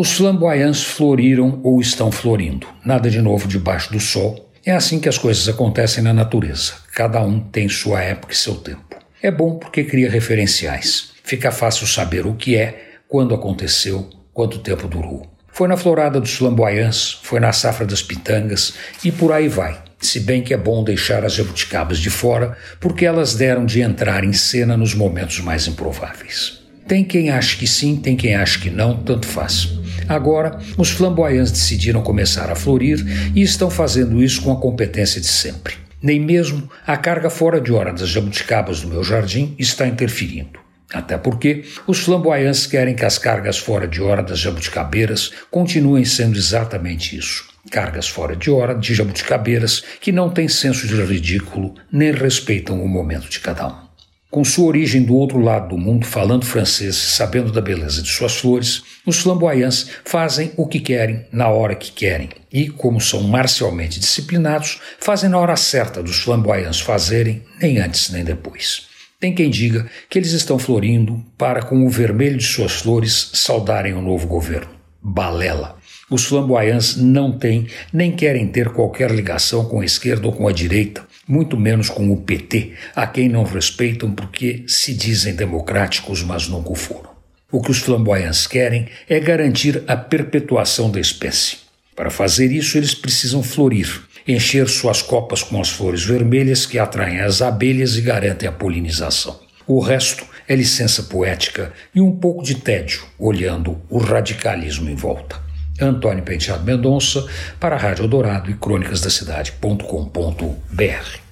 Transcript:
Os flamboyants floriram ou estão florindo. Nada de novo debaixo do sol. É assim que as coisas acontecem na natureza. Cada um tem sua época e seu tempo. É bom porque cria referenciais. Fica fácil saber o que é, quando aconteceu, quanto tempo durou. Foi na florada dos flamboyants, foi na safra das pitangas e por aí vai. Se bem que é bom deixar as jabuticabas de fora, porque elas deram de entrar em cena nos momentos mais improváveis. Tem quem ache que sim, tem quem ache que não, tanto faz. Agora, os flamboyants decidiram começar a florir e estão fazendo isso com a competência de sempre. Nem mesmo a carga fora de hora das jabuticabas do meu jardim está interferindo. Até porque os flamboyants querem que as cargas fora de hora das jabuticabeiras continuem sendo exatamente isso. Cargas fora de hora de jabuticabeiras que não têm senso de ridículo nem respeitam o momento de cada um. Com sua origem do outro lado do mundo, falando francês e sabendo da beleza de suas flores, os flamboyants fazem o que querem na hora que querem e, como são marcialmente disciplinados, fazem na hora certa dos flamboyants fazerem, nem antes nem depois. Tem quem diga que eles estão florindo para, com o vermelho de suas flores, saudarem o novo governo. Balela! Os flamboyants não têm nem querem ter qualquer ligação com a esquerda ou com a direita, muito menos com o PT, a quem não respeitam porque se dizem democráticos, mas nunca foram. O que os flamboyants querem é garantir a perpetuação da espécie. Para fazer isso, eles precisam florir, encher suas copas com as flores vermelhas que atraem as abelhas e garantem a polinização. O resto é licença poética e um pouco de tédio, olhando o radicalismo em volta. Antônio Penteado Mendonça, para a Rádio Dourado e Crônicas da Cidade.com.br.